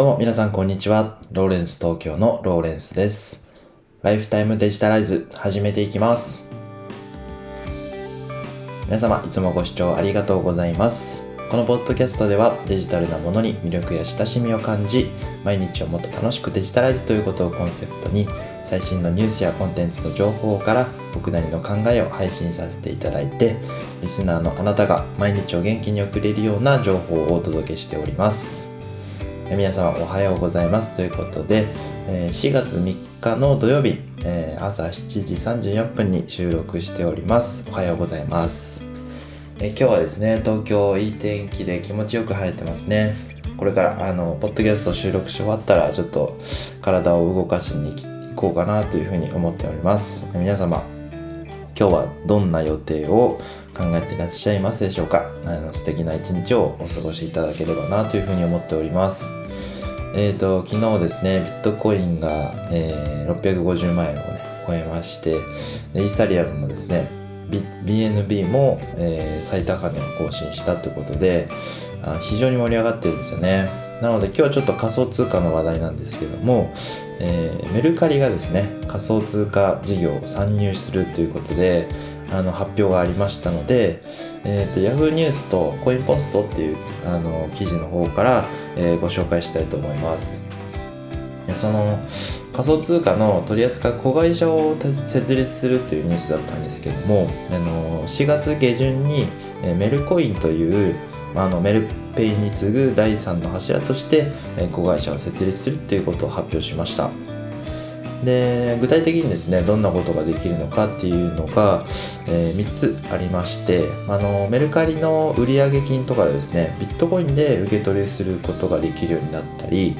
どうも皆さんこんにちは。ローレンス東京のローレンスです。ライフタイムデジタライズ始めていきます。皆様いつもご視聴ありがとうございます。このポッドキャストではデジタルなものに魅力や親しみを感じ、毎日をもっと楽しくデジタライズということをコンセプトに、最新のニュースやコンテンツの情報から僕なりの考えを配信させていただいて、リスナーのあなたが毎日を元気に送れるような情報をお届けしております。え皆様おはようございますということで、え4月3日の土曜日、え朝7時34分に収録しております。おはようございます。え今日はですね、東京いい天気で気持ちよく晴れてますね。これから、あの、ポッドキャスト収録し終わったら、ちょっと体を動かしに行こうかなというふうに思っております。皆様、今日はどんな予定を考えていらっしゃいますでしょうか？あの素敵な一日をお過ごしいただければなというふうに思っております。えー、と昨日ですねビットコインが、えー650万円をね超えましてでイーサリアムもですね B- BNB も、えー最高値を更新したということであ非常に盛り上がってるんですよねなので今日はちょっと仮想通貨の話題なんですけども、えーメルカリがですね仮想通貨事業を参入するということであの発表がありましたので、えー、と Yahoo ニュースとコインポストっていうあの記事の方から、えーご紹介したいと思います。その仮想通貨の取り扱い子会社を設立するというニュースだったんですけどもあの4月下旬にメルコインというあのメルペイに次ぐ第3の柱として子会社を設立するということを発表しました。で具体的にですねどんなことができるのかっていうのが、え3つありましてあのメルカリの売上金とかですねビットコインで受け取りすることができるようになったり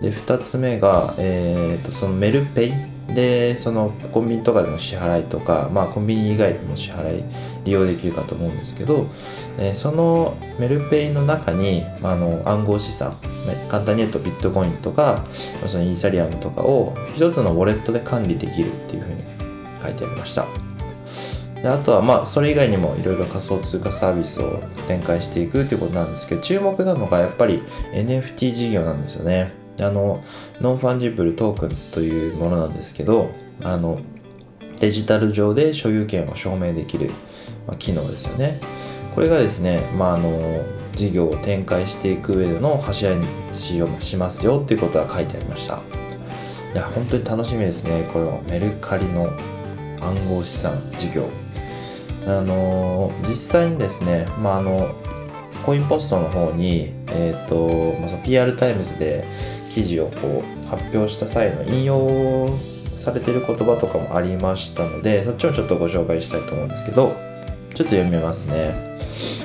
で2つ目が、えー、とそのメルペイでそのコンビニとかでの支払いとか、まあ、コンビニ以外でも支払い利用できるかと思うんですけど、えそのメルペイの中に、あ、の暗号資産簡単に言うとビットコインとかそのイーサリアムとかを一つのウォレットで管理できるっていうふうに書いてありました。であとはまあそれ以外にもいろいろ仮想通貨サービスを展開していくっていうことなんですけど注目なのがやっぱり NFT 事業なんですよね。あのノンファンジブルトークンというものなんですけどあのデジタル上で所有権を証明できる、まあ機能ですよね。これがですね、まあ、あの事業を展開していく上での柱にしようしますよっていうことが書いてありました。いや本当に楽しみですね。これはメルカリの暗号資産事業。あの実際にですね、まあ、あのコインポストの方に、えーとまあ、PR タイムズで記事をこう発表した際の引用されてる言葉とかもありましたのでそっちをちょっとご紹介したいと思うんですけどちょっと読みますね。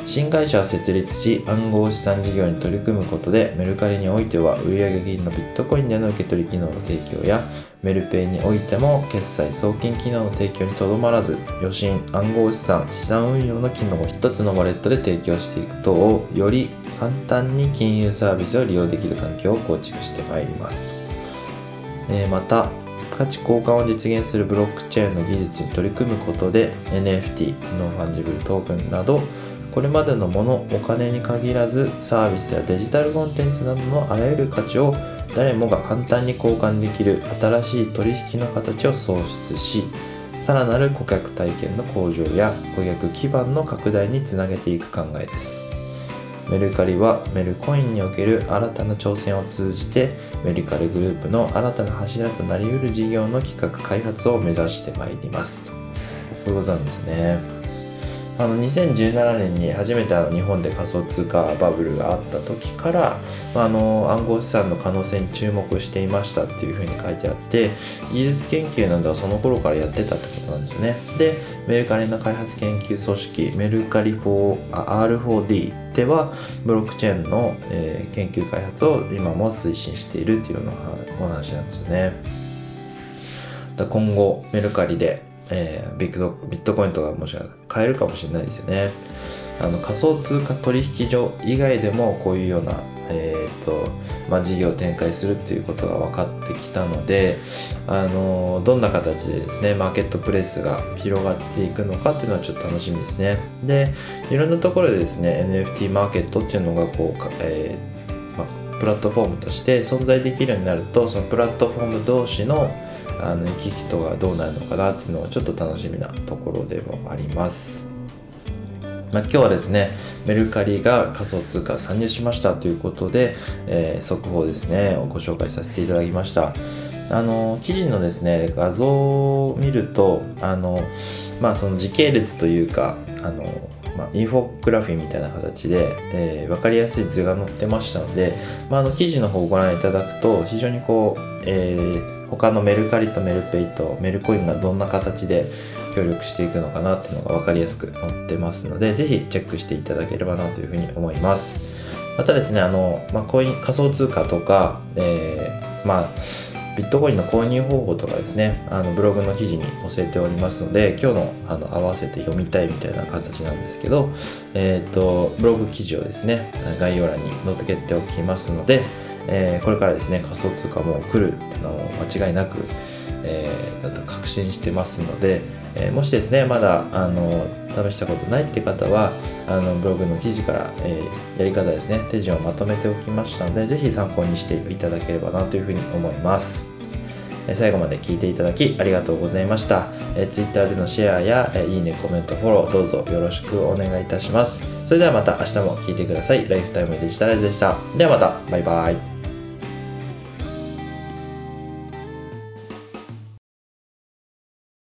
新会社を設立し暗号資産事業に取り組むことでメルカリにおいては売上金のビットコインでの受け取り機能の提供やメルペイにおいても決済送金機能の提供にとどまらず与信暗号資産資産運用の機能を一つのウォレットで提供していく等をより簡単に金融サービスを利用できる環境を構築してまいります。えーまた価値交換を実現するブロックチェーンの技術に取り組むことで NFT ノンファンジブルトークンなどこれまでのものお金に限らずサービスやデジタルコンテンツなどのあらゆる価値を誰もが簡単に交換できる新しい取引の形を創出しさらなる顧客体験の向上や顧客基盤の拡大につなげていく考えです。メルカリはメルコインにおける新たな挑戦を通じてメルカリグループの新たな柱となりうる事業の企画開発を目指してまいります。ということなんですね。あの2017年に初めて日本で仮想通貨バブルがあった時から、まあ、あの暗号資産の可能性に注目していましたっていうふうに書いてあって技術研究などはその頃からやってたってことなんですよね。でメルカリの開発研究組織メルカリ 4… R4D ではブロックチェーンの、え研究開発を今も推進しているっていうようなお話なんですよね。だ今後メルカリで、えービットビットコインとかもしかしたら買えるかもしれないですよね。あの仮想通貨取引所以外でもこういうような、えーとまあ、事業を展開するっていうことが分かってきたので、あのどんな形でですねマーケットプレイスが広がっていくのかっていうのはちょっと楽しみですね。でいろんなところでですね NFT マーケットっていうのがこう、えープラットフォームとして存在できるようになるとそのプラットフォーム同士のあの行き来とがどうなるのかなっていうのはちょっと楽しみなところでもあります。まあ、今日はですね、メルカリが仮想通貨参入しましたということで、えー、速報ですね、をご紹介させていただきました。あの記事のですね画像を見るとあの、まあ、その時系列というかあの、まあ、インフォグラフィーみたいな形で、えー、分かりやすい図が載ってましたので、まあ、あの記事の方をご覧いただくと非常にこう、えー、他のメルカリとメルペイとメルコインがどんな形で協力していくのかなっていうのが分かりやすく載ってますのでぜひチェックしていただければなというふうに思います。またですねあの、まあ、コイン仮想通貨とか、えー、まあビットコインの購入方法とかですね、あのブログの記事に載せておりますので、今日のあの合わせて読みたいみたいな形なんですけど、えっ、ー、と、ブログ記事をですね、概要欄に載っておきますので、えー、これからですね、仮想通貨も来るっていうのは間違いなく、えー、確信してますので、えー、もしですね、まだ、あの、試したことないって方は、あの、ブログの記事から、えー、やり方ですね、手順をまとめておきましたので、ぜひ参考にしていただければなというふうに思います。最後まで聞いていただきありがとうございました。え Twitter でのシェアや、えいいね、コメント、フォローどうぞよろしくお願いいたします。それではまた明日も聞いてください。ライフタイムデジタライズでした。ではまた、バイバイ。